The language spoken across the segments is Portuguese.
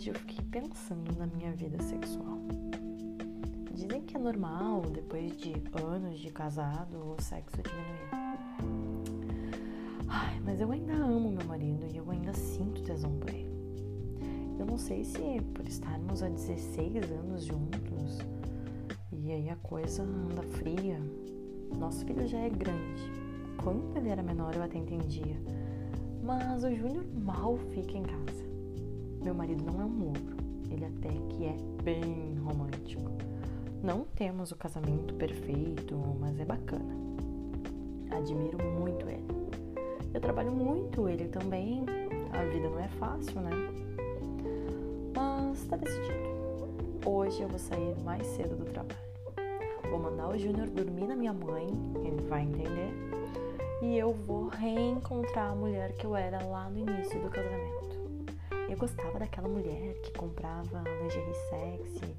hoje eu fiquei pensando na minha vida sexual. Dizem que é normal, depois de anos de casado, o sexo diminuir. Ai, mas eu ainda amo meu marido e eu ainda sinto tesão por ele. Eu não sei se por estarmos há 16 anos juntos e aí a coisa anda fria. Nosso filho já é grande. Quando ele era menor eu até entendia. Mas o Júnior mal fica em casa. Meu marido não é um ogro. Ele até que é bem romântico. Não temos o casamento perfeito, mas é bacana. Admiro muito ele. Eu trabalho muito ele também. A vida não é fácil, né? Mas tá decidido. Hoje eu vou sair mais cedo do trabalho. Vou mandar o Júnior dormir na minha mãe, ele vai entender. E eu vou reencontrar a mulher que eu era lá no início do casamento. Eu gostava daquela mulher que comprava lingerie sexy,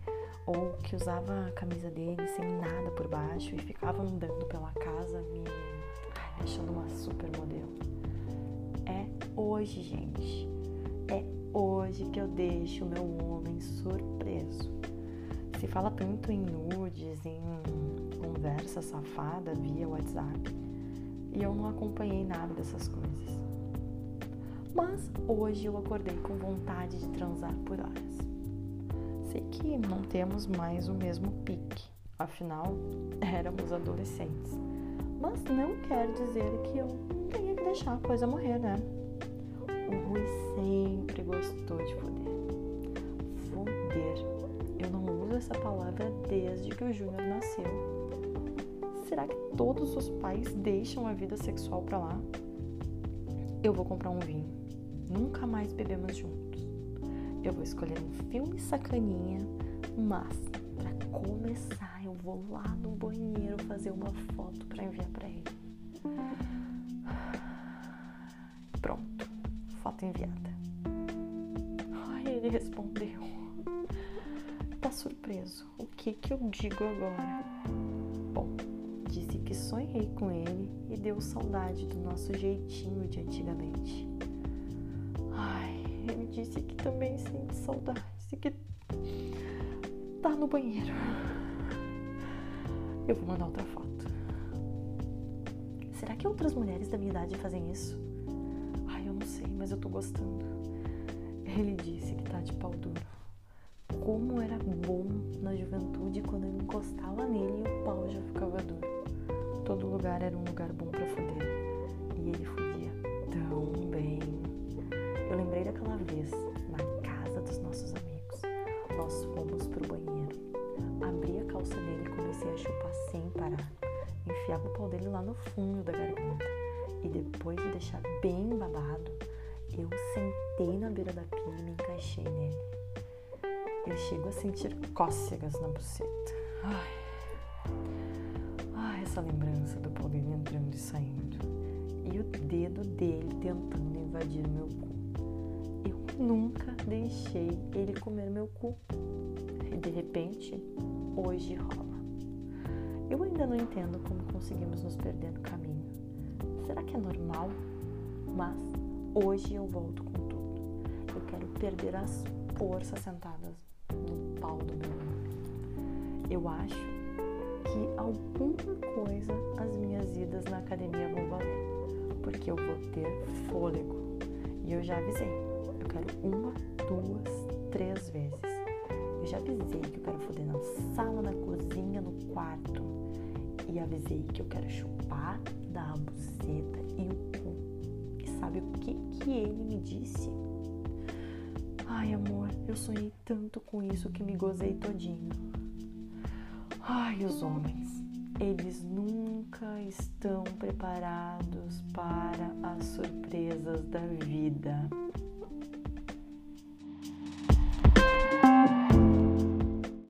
ou que usava a camisa dele sem nada por baixo e ficava andando pela casa me, achando uma super modelo. É hoje, gente. É hoje que eu deixo o meu homem surpreso. Se fala tanto em nudes, em conversa safada via WhatsApp, e eu não acompanhei nada dessas coisas. Mas hoje eu acordei com vontade de transar por horas. Sei que não temos mais o mesmo pique, afinal éramos adolescentes. Mas não quer dizer que eu tenha que deixar a coisa morrer, né? O Rui sempre gostou de foder. Foder. Eu não uso essa palavra desde que o Júnior nasceu. Será que todos os pais deixam a vida sexual para lá? Eu vou comprar um vinho. Nunca mais bebemos juntos eu vou escolher um filme sacaninha, mas para começar eu vou lá no banheiro fazer uma foto para enviar para ele. Pronto, foto enviada. Ai, ele respondeu. Tá surpreso. O que que eu digo agora? Bom, disse que sonhei com ele e deu saudade do nosso jeitinho de antigamente também sente saudades e que tá no banheiro. Eu vou mandar outra foto. Será que outras mulheres da minha idade fazem isso? Ai, eu não sei, mas eu tô gostando. Ele disse que tá de pau duro. Como era bom na juventude quando eu encostava nele e o pau já ficava duro. Todo lugar era um lugar bom para foder. E ele fodia tão bem. Eu lembrei daquela vez, Enfiava o pau dele lá no fundo da garganta. E depois de deixar bem babado, eu sentei na beira da pia e me encaixei nele. Eu chego a sentir cócegas na buceta. Ai. Ai, essa lembrança do pau dele entrando e saindo. E o dedo dele tentando invadir meu cu nunca deixei ele comer meu cu. E de repente, hoje rola. Eu ainda não entendo como conseguimos nos perder no caminho. Será que é normal? Mas hoje eu volto com tudo. Eu quero perder as forças sentadas no pau do meu homem. Eu acho que alguma coisa as minhas idas na academia vão valer, porque eu vou ter fôlego. E eu já avisei quero uma, duas, três vezes. Eu já avisei que eu quero foder na sala, na cozinha, no quarto. E avisei que eu quero chupar, dar a buceta e o cu. E sabe o que, que ele me disse? Ai, amor, eu sonhei tanto com isso que me gozei todinho. Ai, os homens, eles nunca estão preparados para as surpresas da vida.